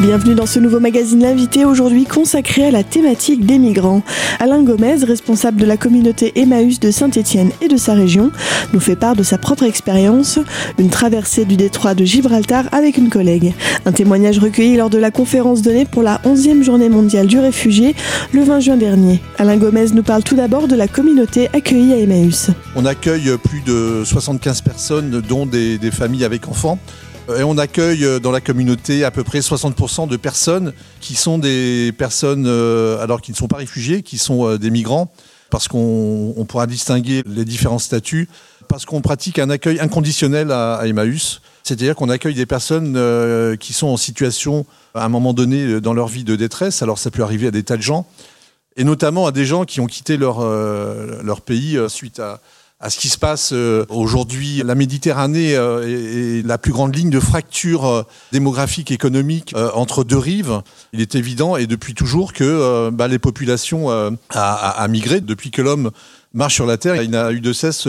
Bienvenue dans ce nouveau magazine L'invité, aujourd'hui consacré à la thématique des migrants. Alain Gomez, responsable de la communauté Emmaüs de Saint-Étienne et de sa région, nous fait part de sa propre expérience, une traversée du détroit de Gibraltar avec une collègue. Un témoignage recueilli lors de la conférence donnée pour la 11e journée mondiale du réfugié le 20 juin dernier. Alain Gomez nous parle tout d'abord de la communauté accueillie à Emmaüs. On accueille plus de 75 personnes, dont des, des familles avec enfants. Et on accueille euh, dans la communauté à peu près 60% de personnes qui sont des personnes, euh, alors qui ne sont pas réfugiés, qui sont euh, des migrants, parce qu'on pourra distinguer les différents statuts, parce qu'on pratique un accueil inconditionnel à, Emmaüs. C'est-à-dire qu'on accueille des personnes qui sont en situation, à un moment donné, dans leur vie de détresse. Alors ça peut arriver à des tas de gens, et notamment à des gens qui ont quitté leur, leur pays suite à, à ce qui se passe euh, aujourd'hui. La Méditerranée euh, est la plus grande ligne de fracture euh, démographique économique entre deux rives. Il est évident et depuis toujours que bah, les populations a, migré depuis que l'homme marche sur la terre. Il n'a eu de cesse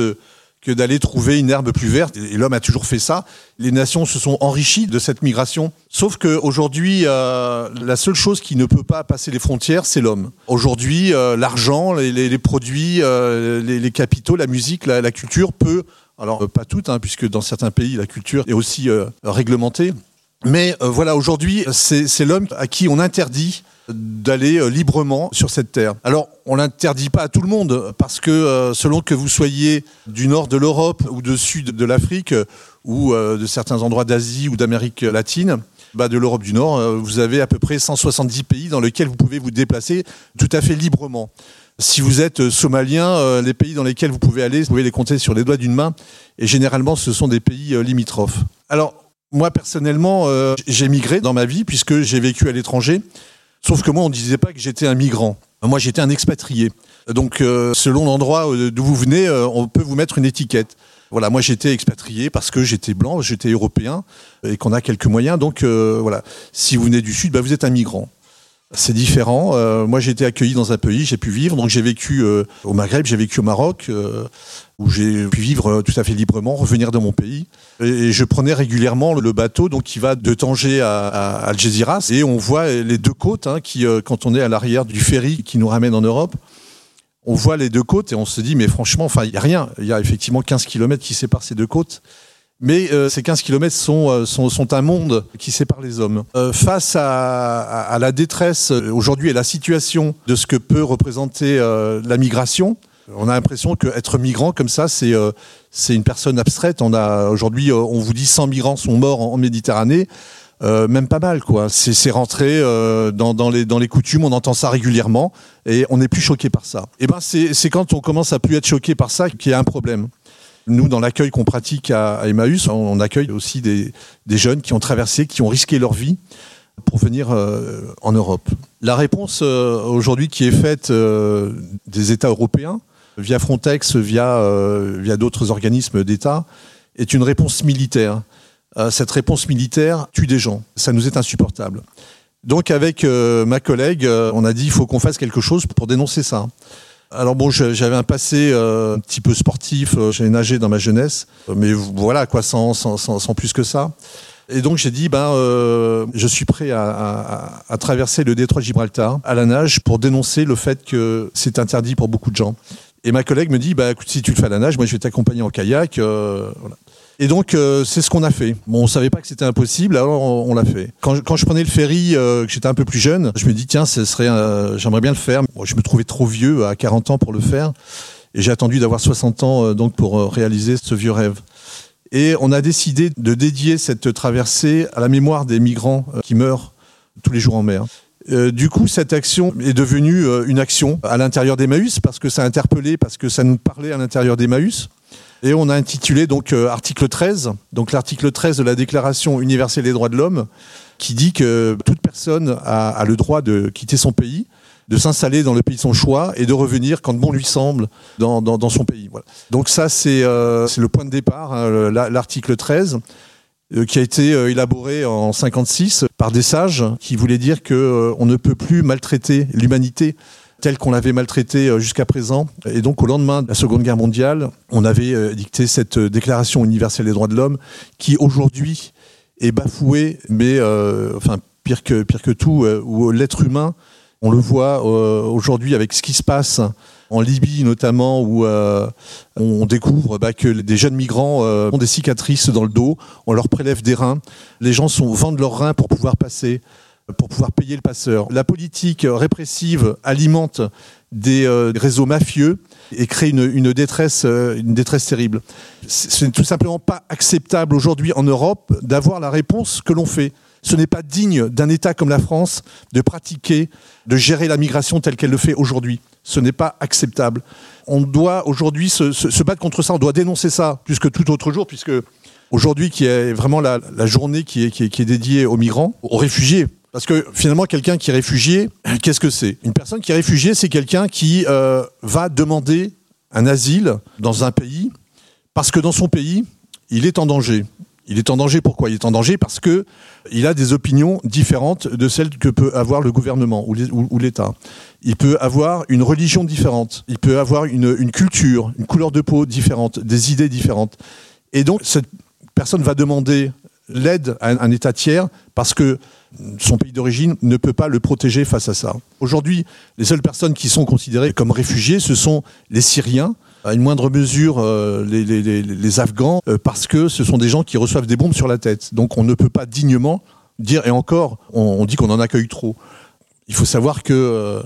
que d'aller trouver une herbe plus verte. Et l'homme a toujours fait ça. Les nations se sont enrichies de cette migration. Sauf qu'aujourd'hui, euh, la seule chose qui ne peut pas passer les frontières, c'est l'homme. Aujourd'hui, euh, l'argent, les, produits, euh, les, capitaux, la musique, la, culture peut, alors pas toutes, hein, puisque dans certains pays, la culture est aussi réglementée. Mais voilà, aujourd'hui, c'est l'homme à qui on interdit d'aller euh, librement sur cette terre. Alors, on l'interdit pas à tout le monde, parce que euh, selon que vous soyez du nord de l'Europe ou du sud de l'Afrique, ou euh, de certains endroits d'Asie ou d'Amérique latine, bah de l'Europe du Nord, vous avez à peu près 170 pays dans lesquels vous pouvez vous déplacer tout à fait librement. Si vous êtes somalien, les pays dans lesquels vous pouvez aller, vous pouvez les compter sur les doigts d'une main, et généralement ce sont des pays limitrophes. Alors, moi personnellement, j'ai migré dans ma vie puisque j'ai vécu à l'étranger. Sauf que moi, on ne disait pas que j'étais un migrant. Moi, j'étais un expatrié. Donc, euh, selon l'endroit euh, d'où vous venez, euh, on peut vous mettre une étiquette. Voilà, moi j'étais expatrié parce que j'étais blanc, j'étais européen et qu'on a quelques moyens. Donc voilà, si vous venez du sud, bah, vous êtes un migrant. C'est différent. moi j'ai été accueilli dans un pays, j'ai pu vivre. Donc j'ai vécu au Maghreb, j'ai vécu au Maroc, où j'ai pu vivre tout à fait librement, revenir dans mon pays. Et je prenais régulièrement le bateau donc qui va de Tanger à, à Algeciras et on voit les deux côtes hein, qui, euh, quand on est à l'arrière du ferry qui nous ramène en Europe, on voit les deux côtes et on se dit mais franchement, enfin il y a rien. Il y a effectivement 15 km qui séparent ces deux côtes. Mais euh, ces 15 km sont, euh, sont, sont, un monde qui sépare les hommes. face à, à, la détresse aujourd'hui et la situation de ce que peut représenter la migration, on a l'impression qu'être migrant comme ça, c'est euh, une personne abstraite. On a aujourd'hui, euh, on vous dit 100 migrants sont morts en, Méditerranée. Euh, même pas mal, quoi. C'est rentré dans, dans, les, dans les coutumes, on entend ça régulièrement et on n'est plus choqué par ça. Et eh ben c'est quand on commence à plus être choqué par ça qu'il y a un problème. Nous, dans l'accueil qu'on pratique à, Emmaüs, on, accueille aussi des, des, jeunes qui ont traversé, qui ont risqué leur vie pour venir en Europe. La réponse aujourd'hui qui est faite des États européens, via Frontex, via, euh, via d'autres organismes d'État, est une réponse militaire. Euh, cette réponse militaire tue des gens. Ça nous est insupportable. Donc avec euh, ma collègue, on a dit il faut qu'on fasse quelque chose pour dénoncer ça. Alors bon, j'avais un passé un petit peu sportif, j'ai nagé dans ma jeunesse, mais voilà quoi, sans, sans, plus que ça. Et donc j'ai dit, ben, je suis prêt à, à, à, traverser le détroit de Gibraltar à la nage pour dénoncer le fait que c'est interdit pour beaucoup de gens. Et ma collègue me dit, bah, écoute, si tu le fais à la nage, moi je vais t'accompagner en kayak. Euh, et donc euh, c'est ce qu'on a fait. Bon, on savait pas que c'était impossible, alors on, l'a fait. Quand je, prenais le ferry, euh, que j'étais un peu plus jeune, je me dis tiens, ce serait, j'aimerais bien le faire. je me trouvais trop vieux à 40 ans pour le faire, et j'ai attendu d'avoir 60 ans donc pour réaliser ce vieux rêve. Et on a décidé de dédier cette traversée à la mémoire des migrants qui meurent tous les jours en mer. Euh, du coup, cette action est devenue euh, une action à l'intérieur d'Emmaüs parce que ça a interpellé, parce que ça nous parlait à l'intérieur d'Emmaüs. Et on a intitulé donc euh, article 13, donc l'article 13 de la Déclaration universelle des droits de l'homme, qui dit que toute personne a, le droit de quitter son pays, de s'installer dans le pays de son choix et de revenir quand bon lui semble dans, son pays. Donc ça, c'est le point de départ, hein, l'article 13. Euh, qui a été euh, élaboré en 56 par des sages qui voulaient dire que euh, on ne peut plus maltraiter l'humanité telle qu'on l'avait maltraitée jusqu'à présent. Et donc, au lendemain de la Seconde Guerre mondiale, on avait dicté cette Déclaration universelle des droits de l'homme qui, aujourd'hui, est bafouée, mais enfin pire que, pire que tout, où l'être humain, on le voit aujourd'hui avec ce qui se passe en Libye notamment, où on découvre bah, que des jeunes migrants ont des cicatrices dans le dos, on leur prélève des reins, les gens vendent leurs reins pour pouvoir passer pour pouvoir payer le passeur. La politique répressive alimente des euh, réseaux mafieux et crée une, détresse, euh, une détresse terrible. Ce n'est tout simplement pas acceptable aujourd'hui en Europe d'avoir la réponse que l'on fait. Ce n'est pas digne d'un État comme la France de pratiquer, de gérer la migration telle qu'elle le fait aujourd'hui. Ce n'est pas acceptable. On doit aujourd'hui se, battre contre ça, on doit dénoncer ça plus que tout autre jour, puisque aujourd'hui, qui est vraiment la, journée qui est, dédiée aux migrants, aux réfugiés, parce que finalement, quelqu'un qui est réfugié, qu'est-ce que c'est? Une personne qui est réfugiée, c'est quelqu'un qui euh, va demander un asile dans un pays parce que dans son pays, il est en danger. Il est en danger pourquoi Il est en danger? Parce que il a des opinions différentes de celles que peut avoir le gouvernement ou l'État. Il peut avoir une religion différente. Il peut avoir une, culture, une couleur de peau différente, des idées différentes. Et donc, cette personne va demander l'aide à un État tiers parce que son pays d'origine ne peut pas le protéger face à ça. Aujourd'hui, les seules personnes qui sont considérées comme réfugiés, ce sont les Syriens, à une moindre mesure euh, les, Afghans, euh, parce que ce sont des gens qui reçoivent des bombes sur la tête. Donc on ne peut pas dignement dire, et encore, on, dit qu'on en accueille trop. Il faut savoir que euh,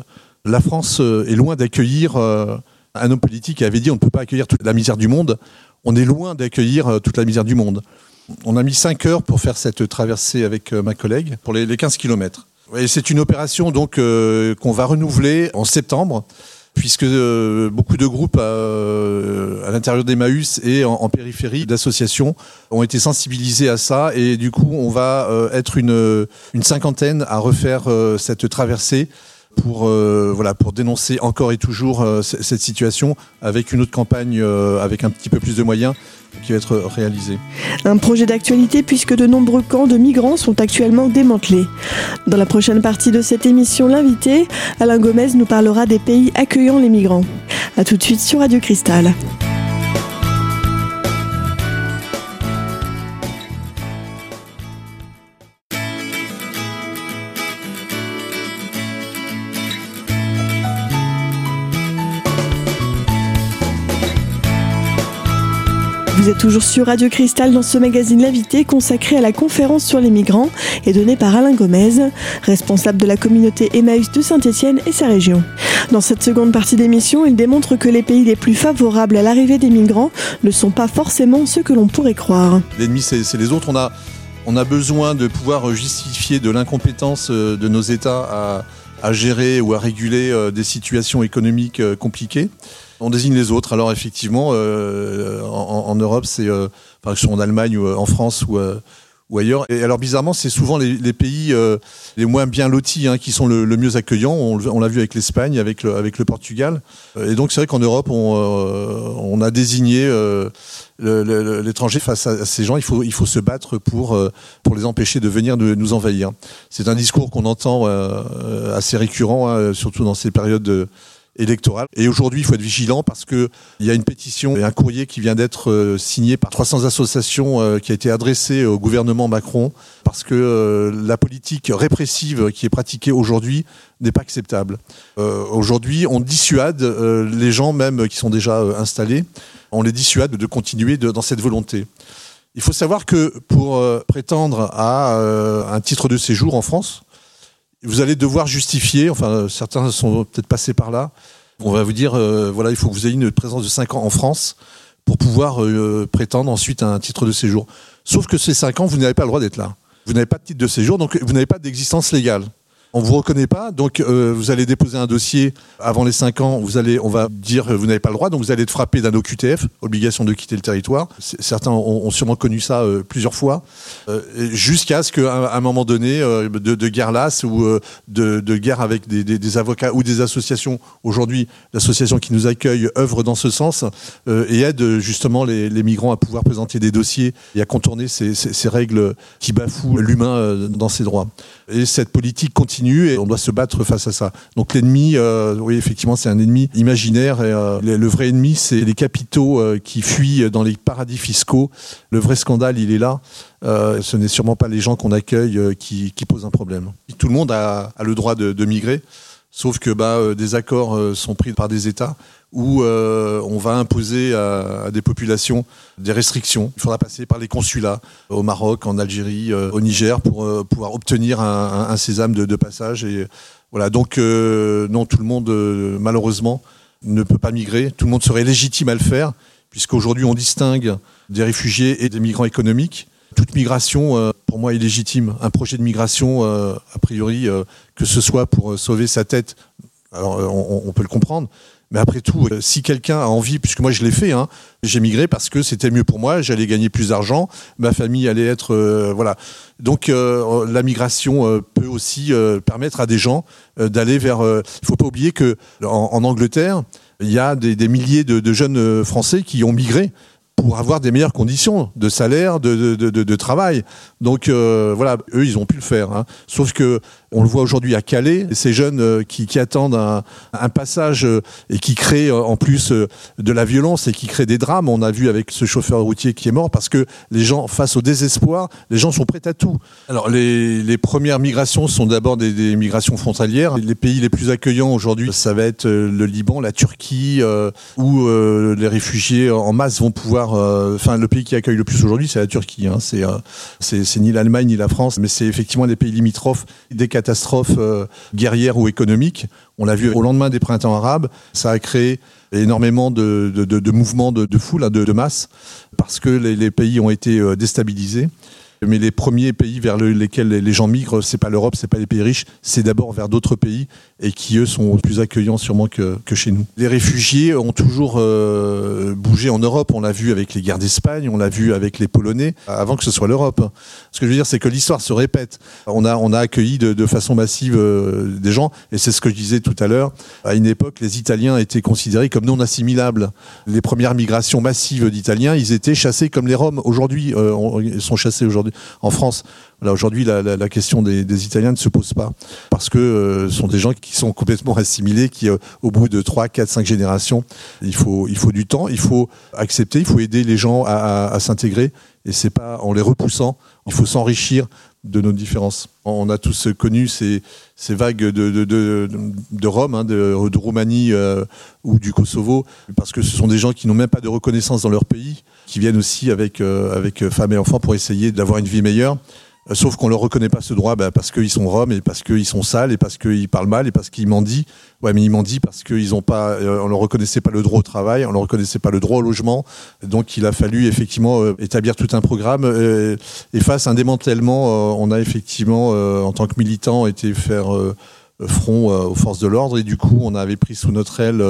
la France est loin d'accueillir un homme politique avait dit on ne peut pas accueillir toute la misère du monde. On est loin d'accueillir toute la misère du monde. On a mis 5 heures pour faire cette traversée avec ma collègue pour les 15 km. Et c'est une opération donc qu'on va renouveler en septembre puisque euh, beaucoup de groupes à, l'intérieur d'Emmaüs et en, périphérie d'associations ont été sensibilisés à ça. Et du coup on va être une, une cinquantaine à refaire cette traversée pour, voilà, pour dénoncer encore et toujours cette situation avec une autre campagne avec un petit peu plus de moyens qui va être réalisé. Un projet d'actualité puisque de nombreux camps de migrants sont actuellement démantelés. Dans la prochaine partie de cette émission, l'invité, Alain Gomez, nous parlera des pays accueillant les migrants. A tout de suite sur Radio Cristal. Toujours sur Radio Cristal dans ce magazine L'invité consacré à la conférence sur les migrants et donné par Alain Gomez, responsable de la communauté Emmaüs de Saint-Étienne et sa région. Dans cette seconde partie d'émission, il démontre que les pays les plus favorables à l'arrivée des migrants ne sont pas forcément ceux que l'on pourrait croire. L'ennemi, c'est les autres. On a, on a besoin de pouvoir justifier de l'incompétence euh, de nos États à, gérer ou à réguler euh, des situations économiques euh, compliquées on désigne les autres. Alors effectivement, euh, en, Europe, c'est euh, en Allemagne ou euh, en France ou, ailleurs. Et alors bizarrement, c'est souvent les, pays les moins bien lotis hein, qui sont le, mieux accueillants. On, l'a vu avec l'Espagne, avec le, Portugal. Et donc c'est vrai qu'en Europe, on, a désigné l'étranger face à, ces gens. Il faut, il faut se battre pour, les empêcher de venir nous envahir. C'est un discours qu'on entend assez récurrent, hein, surtout dans ces périodes de électorale. Et aujourd'hui, il faut être vigilant parce qu'il y a une pétition et un courrier qui vient d'être euh, signé par 300 associations euh, qui a été adressé au gouvernement Macron parce que euh, la politique répressive qui est pratiquée aujourd'hui n'est pas acceptable. aujourd'hui, on dissuade les gens même qui sont déjà installés, on les dissuade de continuer dans cette volonté. Il faut savoir que pour prétendre à un titre de séjour en France, vous allez devoir justifier, enfin certains sont peut-être passés par là, on va vous dire, euh, voilà, il faut que vous ayez une présence de 5 ans en France pour pouvoir euh, prétendre ensuite à un titre de séjour. Sauf que ces 5 ans, vous n'avez pas le droit d'être là. Vous n'avez pas de titre de séjour, donc vous n'avez pas d'existence légale on vous reconnaît pas, donc euh, vous allez déposer un dossier avant les 5 ans, vous allez, on va dire vous n'avez pas le droit, donc vous allez être frappé d'un OQTF, obligation de quitter le territoire. Certains ont, sûrement connu ça euh, plusieurs fois, euh, jusqu'à ce qu'à un moment donné de, guerre lasse ou de, guerre avec des, avocats ou des associations, aujourd'hui l'association qui nous accueille œuvre dans ce sens et aide justement les, migrants à pouvoir présenter des dossiers et à contourner ces règles qui bafouent l'humain dans ses droits. Et cette politique continue et on doit se battre face à ça. Donc l'ennemi, euh, oui, effectivement, c'est un ennemi imaginaire. Et, euh, le, vrai ennemi, c'est les capitaux euh, qui fuient dans les paradis fiscaux. Le vrai scandale, il est là. ce n'est sûrement pas les gens qu'on accueille qui, posent un problème. Tout le monde a, le droit de, de, migrer, sauf que bah, des accords sont pris par des États où euh, on va imposer à, des populations des restrictions. Il faudra passer par les consulats au Maroc, en Algérie, euh, au Niger pour euh, pouvoir obtenir un, sésame de, passage. Et voilà, donc non, tout le monde malheureusement ne peut pas migrer. Tout le monde serait légitime à le faire, puisqu'aujourd'hui on distingue des réfugiés et des migrants économiques. Toute migration, pour moi, est légitime. Un projet de migration, a priori, que ce soit pour sauver sa tête, alors on peut le comprendre, mais après tout, euh, si quelqu'un a envie, puisque moi je l'ai fait, hein, j'ai migré parce que c'était mieux pour moi, j'allais gagner plus d'argent, ma famille allait être euh, voilà. Donc euh, la migration peut aussi permettre à des gens d'aller vers. Il faut pas oublier que en, Angleterre, il y a des, milliers de, jeunes Français qui ont migré pour avoir des meilleures conditions de salaire, de, de, travail. Donc voilà, eux, ils ont pu le faire. Hein. Sauf que on le voit aujourd'hui à Calais, ces jeunes euh, qui, attendent un, passage euh, et qui créent euh, en plus de la violence et qui créent des drames. On a vu avec ce chauffeur routier qui est mort parce que les gens, face au désespoir, les gens sont prêts à tout. Alors les, premières migrations sont d'abord des, migrations frontalières. Les pays les plus accueillants aujourd'hui, ça va être le Liban, la Turquie, où les réfugiés en masse vont pouvoir. Enfin, le pays qui accueille le plus aujourd'hui, c'est la Turquie. Hein. C'est ni l'Allemagne ni la France, mais c'est effectivement les pays limitrophes. Des catastrophe euh, guerrière ou économique. On l'a vu au lendemain des printemps arabes, ça a créé énormément de, mouvements de, foule, hein, de, masse, parce que les pays ont été euh, déstabilisés. Mais les premiers pays vers lesquels les gens migrent, c'est pas l'Europe, c'est pas les pays riches, c'est d'abord vers d'autres pays et qui eux sont plus accueillants sûrement que, chez nous. Les réfugiés ont toujours euh, bougé en Europe. On l'a vu avec les guerres d'Espagne, on l'a vu avec les Polonais, avant que ce soit l'Europe. Ce que je veux dire, c'est que l'histoire se répète. On a, on a accueilli de, façon massive euh, des gens, et c'est ce que je disais tout à l'heure. À une époque, les Italiens étaient considérés comme non assimilables. Les premières migrations massives d'Italiens, ils étaient chassés comme les Roms. Aujourd'hui, euh, ils sont chassés aujourd'hui en France. aujourd'hui, la, question des, Italiens ne se pose pas parce que euh, ce sont des gens qui sont complètement assimilés, qui euh, au bout de 3, 4, 5 générations, il faut, du temps, il faut accepter, il faut aider les gens à, s'intégrer et c'est pas en les repoussant, il faut s'enrichir de nos différences. On a tous connu ces, vagues de, de, Rome, hein, de, Roumanie euh, ou du Kosovo, parce que ce sont des gens qui n'ont même pas de reconnaissance dans leur pays, qui viennent aussi avec, euh, avec femmes et enfants pour essayer d'avoir une vie meilleure. Euh, sauf qu'on leur reconnaît pas ce droit bah, parce qu'ils sont roms et parce qu'ils sont sales et parce qu'ils parlent mal et parce qu'ils mendient. Ouais, mais ils mendient parce qu'ils ont pas, euh, on leur reconnaissait pas le droit au travail, on leur reconnaissait pas le droit au logement. Donc il a fallu effectivement établir tout un programme. et face à un démantèlement, on a effectivement, en tant que militant, été faire front euh, aux forces de l'ordre et du coup on avait pris sous notre aile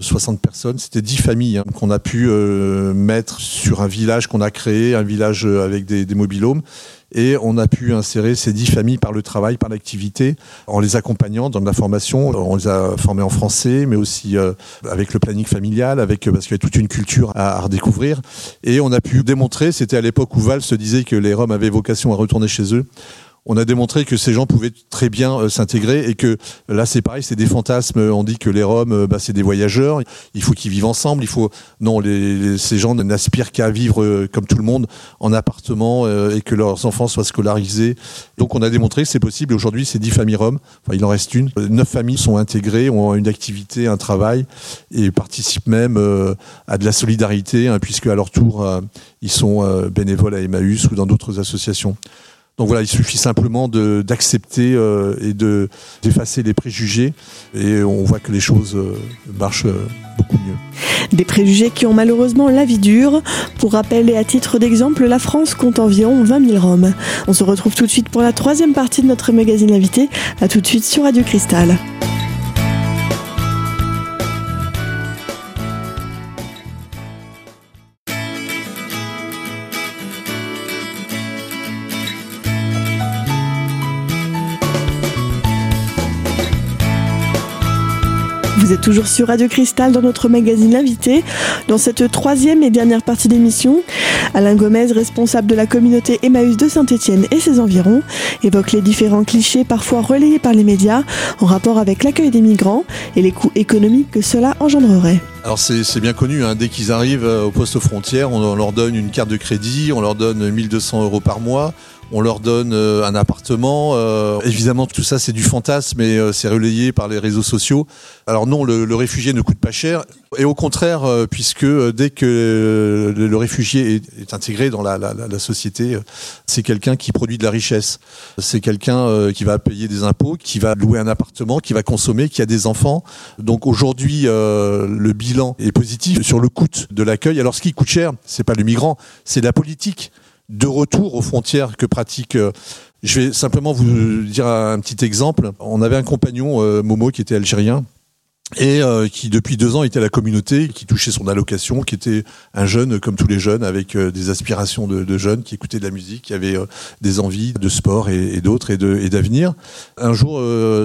60 euh, personnes. C'était 10 familles hein, qu'on a pu euh, mettre sur un village qu'on a créé, un village avec des, des et on a pu insérer ces dix familles par le travail, par l'activité, en les accompagnant dans la formation. On les a formés en français, mais aussi avec le planning familial, avec parce qu'il y a toute une culture à, redécouvrir. Et on a pu démontrer, c'était à l'époque où Val se disait que les Roms avaient vocation à retourner chez eux on a démontré que ces gens pouvaient très bien euh, s'intégrer et que là c'est pareil, c'est des fantasmes. On dit que les Roms, euh, bah, c'est des voyageurs. Il faut qu'ils vivent ensemble. Il faut non, ces gens n'aspirent qu'à vivre euh, comme tout le monde en appartement et que leurs enfants soient scolarisés. Donc on a démontré que c'est possible. Aujourd'hui, c'est dix familles Roms. Il en reste une. Neuf familles sont intégrées, ont une activité, un travail et participent même à de la solidarité, hein, puisque à leur tour ils sont bénévoles à Emmaüs ou dans d'autres associations. Donc voilà, il suffit simplement d'accepter euh, et de d'effacer les préjugés et on voit que les choses euh, marchent euh, beaucoup mieux. Des préjugés qui ont malheureusement la vie dure. Pour rappel et à titre d'exemple, la France compte environ 20 000 Roms. On se retrouve tout de suite pour la troisième partie de notre magazine invité. À tout de suite sur Radio Cristal. Toujours sur Radio Cristal dans notre magazine L'invité. Dans cette troisième et dernière partie d'émission, Alain Gomez, responsable de la communauté Emmaüs de Saint-Étienne et ses environs, évoque les différents clichés parfois relayés par les médias en rapport avec l'accueil des migrants et les coûts économiques que cela engendrerait. Alors c'est bien connu, hein. dès qu'ils arrivent euh, au poste frontière, on leur donne une carte de crédit, on leur donne 1200 euros par mois, on leur donne euh, un appartement. Euh, évidemment, tout ça, c'est du fantasme et euh, c'est relayé par les réseaux sociaux. Alors non, le, réfugié ne coûte pas cher. Et au contraire, puisque dès que le, réfugié est, intégré dans la, société, c'est quelqu'un qui produit de la richesse. C'est quelqu'un qui va payer des impôts, qui va louer un appartement, qui va consommer, qui a des enfants. Donc aujourd'hui, le bilan est positif sur le coût de l'accueil. Alors ce qui coûte cher, c'est pas le migrant, c'est la politique de retour aux frontières que pratique. Euh, je vais simplement vous dire un petit exemple. On avait un compagnon, euh, Momo, qui était algérien et euh, qui depuis deux ans était à la communauté, qui touchait son allocation, qui était un jeune comme tous les jeunes, avec des aspirations de, jeunes, qui écoutait de la musique, qui avait des envies de sport et, d'autres et d'avenir. un jour,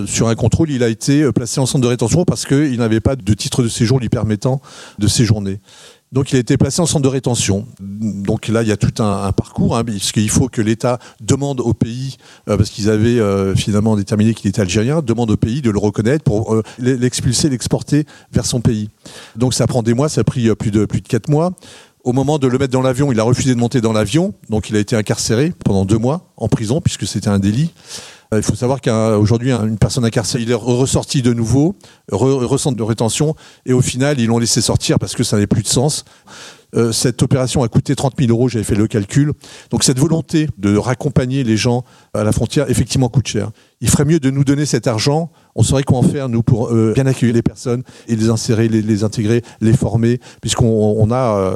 sur un contrôle, il a été placé en centre de rétention parce qu'il n'avait pas de titre de séjour lui permettant de séjourner. Donc il a été placé en centre de rétention. Donc là, il y a tout un, parcours, hein, puisqu'il faut que l'État demande au pays, euh, parce qu'ils avaient euh, finalement déterminé qu'il était algérien, demande au pays de le reconnaître pour euh, l'expulser, l'exporter vers son pays. Donc ça prend des mois, ça a pris plus de plus de quatre mois. Au moment de le mettre dans l'avion, il a refusé de monter dans l'avion, donc il a été incarcéré pendant deux mois en prison puisque c'était un délit. Euh, il faut savoir qu'aujourd'hui, une personne incarcérée, est ressorti de nouveau, re, de rétention, et au final, ils l'ont laissé sortir parce que ça n'avait plus de sens. Euh, cette opération a coûté 30 000 euros, j'avais fait le calcul. Donc cette volonté de raccompagner les gens à la frontière, effectivement, coûte cher. Il ferait mieux de nous donner cet argent. On saurait quoi en faire, nous, pour euh, bien accueillir les personnes et les insérer, les, intégrer, les former, puisqu'on a,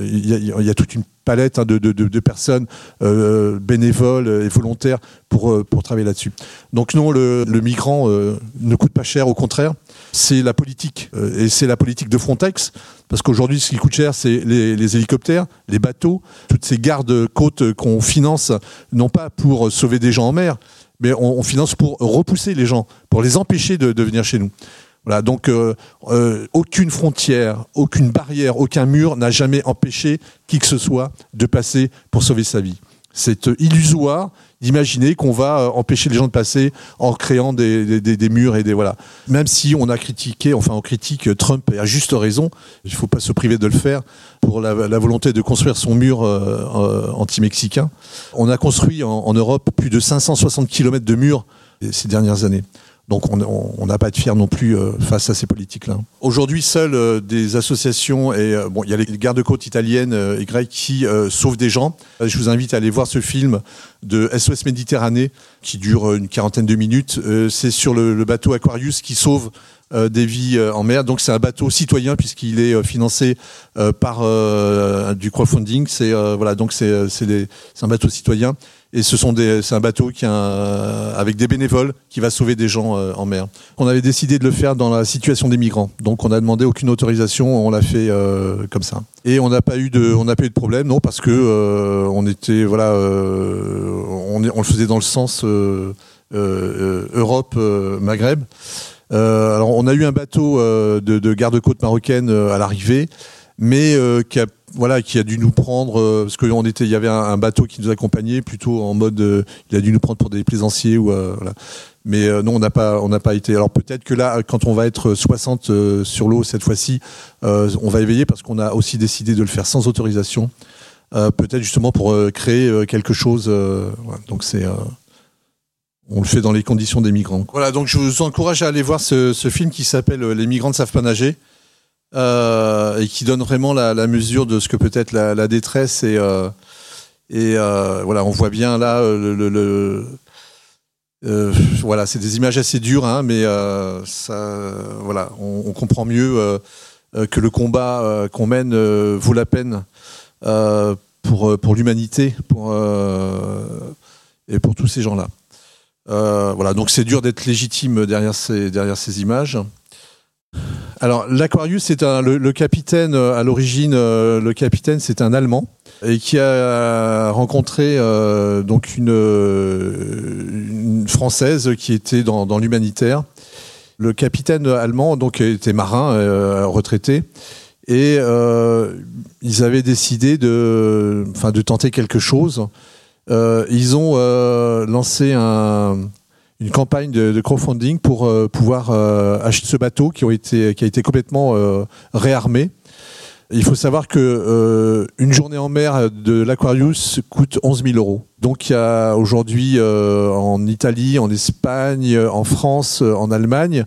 il y, a toute une palette hein, de, personnes euh, bénévoles et volontaires pour, euh, pour travailler là-dessus. Donc non, le, migrant euh, ne coûte pas cher, au contraire, c'est la politique. et c'est la politique de Frontex, parce qu'aujourd'hui, ce qui coûte cher, c'est les, hélicoptères, les bateaux, toutes ces gardes-côtes qu'on finance, non pas pour sauver des gens en mer, mais on, finance pour repousser les gens, pour les empêcher de venir chez nous donc euh, euh, aucune frontière, aucune barrière, aucun mur n'a jamais empêché qui que ce soit de passer pour sauver sa vie. C'est euh, illusoire d'imaginer qu'on va empêcher les gens de passer en créant des, murs et des voilà. Même si on a critiqué, enfin on critique Trump et à juste raison, il ne faut pas se priver de le faire pour la, volonté de construire son mur anti-mexicain. On a construit en, en Europe plus de 560 km de murs ces dernières années. Donc on n'a pas être fier non plus euh, face à ces politiques-là. Aujourd'hui, seules euh, des associations et euh, bon, il y a les gardes-côtes italiennes et grecques qui sauvent des gens. Je vous invite à aller voir ce film de SOS Méditerranée qui dure une quarantaine de minutes. C'est sur le, bateau Aquarius qui sauve des vies en mer. Donc c'est un bateau citoyen puisqu'il est financé par du crowdfunding. C'est voilà, donc c'est un bateau citoyen et ce sont des, c'est un bateau qui a avec des bénévoles qui va sauver des gens euh, en mer. On avait décidé de le faire dans la situation des migrants, donc on n'a demandé aucune autorisation, on l'a fait euh, comme ça. Et on n'a pas eu de, on n'a pas eu de problème, non, parce que euh, on était, voilà, on, on, le faisait dans le sens Europe Maghreb. alors on a eu un bateau de, de garde-côte marocaine à l'arrivée, mais qui a voilà, qui a dû nous prendre euh, parce qu'on était, il y avait un, bateau qui nous accompagnait plutôt en mode, euh, il a dû nous prendre pour des plaisanciers ou euh, voilà. Mais non, on n'a pas, on n'a pas été. Alors peut-être que là, quand on va être 60 sur l'eau cette fois-ci, on va éveiller parce qu'on a aussi décidé de le faire sans autorisation. peut-être justement pour créer quelque chose. Donc c'est on le fait dans les conditions des migrants. Voilà, donc je vous encourage à aller voir ce, ce film qui s'appelle Les migrants ne savent pas nager. Euh, et qui donne vraiment la, mesure de ce que peut être la, détresse. Et, euh, euh, voilà, on voit bien là le. voilà, c'est des images assez dures, hein, mais ça, voilà, on, comprend mieux que le combat qu'on mène vaut la peine pour, pour l'humanité pour, et pour tous ces gens-là. voilà, donc c'est dur d'être légitime derrière ces, derrière ces images. Alors l'Aquarius, c'est le, capitaine euh, à l'origine. Euh, le capitaine, c'est un Allemand et qui a rencontré euh, donc une, française qui était dans, l'humanitaire Le capitaine allemand donc était marin retraité et ils avaient décidé de, de tenter quelque chose. Ils ont lancé un, une campagne de, crowdfunding pour pouvoir acheter ce bateau qui, a été complètement réarmé. Il faut savoir que une journée en mer de l'Aquarius coûte 11 000 euros. Donc il y a aujourd'hui euh, en Italie, en Espagne, en France, en Allemagne,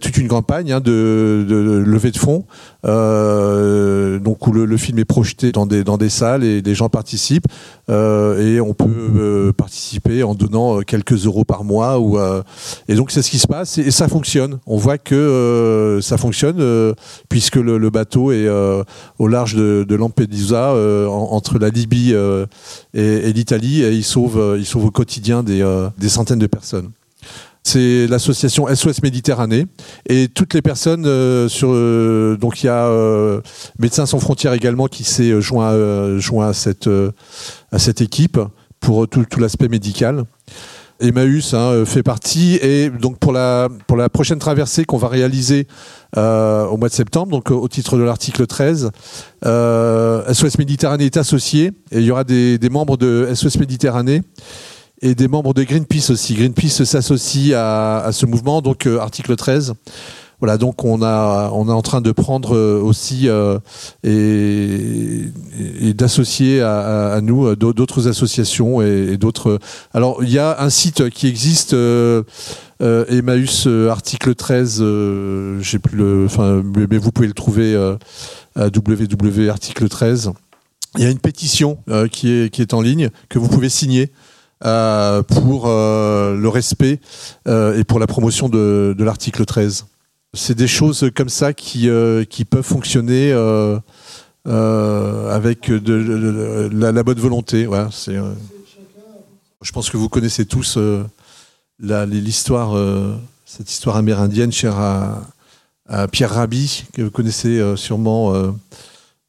toute une campagne hein, de, levée de fonds, euh, donc où le, film est projeté dans des, dans des salles et des gens participent. Euh, et on peut euh, participer en donnant quelques euros par mois. Ou, et donc c'est ce qui se passe et, ça fonctionne. On voit que ça fonctionne puisque le, bateau est au large de, Lampedusa, entre la Libye et l'Italie il sauve, euh, il sauve au quotidien des, euh, des centaines de personnes. C'est l'association SOS Méditerranée et toutes les personnes euh, sur donc il y a Médecins sans frontières également qui s'est joint joint à cette à cette équipe pour tout, tout l'aspect médical. Emmaüs hein, fait partie et donc pour la pour la prochaine traversée qu'on va réaliser au mois de septembre donc au titre de l'article 13 SOS Méditerranée est associé et il y aura des, membres de SOS Méditerranée et des membres de Greenpeace aussi. Greenpeace s'associe à, à, ce mouvement, donc article 13. Voilà, donc on a on est en train de prendre aussi euh, et, d'associer à, nous d'autres associations et, d'autres. Alors il y a un site qui existe. Euh, euh, Emmaüs article 13, euh, j'ai plus le, enfin, mais vous pouvez le trouver euh, à www article 13. Il y a une pétition euh, qui est en ligne que vous pouvez signer. Euh, pour euh, le respect et pour la promotion de l'article 13. C'est des choses comme ça qui, qui peuvent fonctionner avec de, la, bonne volonté. Ouais, c'est, je pense que vous connaissez tous l'histoire, cette histoire amérindienne chère à, Pierre Rabhi, que vous connaissez sûrement.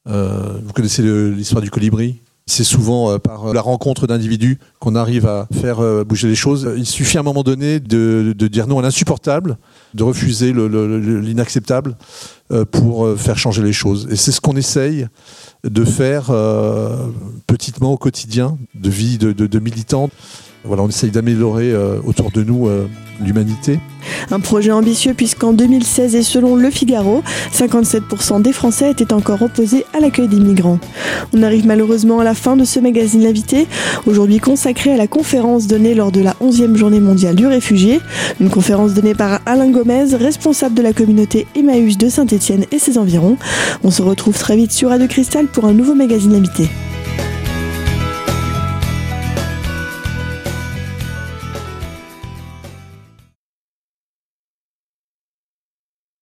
Euh, vous connaissez l'histoire du colibri c'est souvent euh, par la rencontre d'individus qu'on arrive à faire euh, bouger les choses. Il suffit à un moment donné de, dire non à l'insupportable, de refuser l'inacceptable pour faire changer les choses. Et c'est ce qu'on essaye de faire petitement au quotidien, de vie de, de, de militants. Voilà, on essaye d'améliorer autour de nous l'humanité. Un projet ambitieux puisqu'en 2016 et selon Le Figaro, 57% des Français étaient encore opposés à l'accueil des migrants. On arrive malheureusement à la fin de ce magazine L'invité, aujourd'hui consacré à la conférence donnée lors de la 11e journée mondiale du réfugié, une conférence donnée par Alain Gomez, responsable de la communauté Emmaüs de Saint-Étienne et ses environs. On se retrouve très vite sur Radio Cristal pour un nouveau magazine L'invité.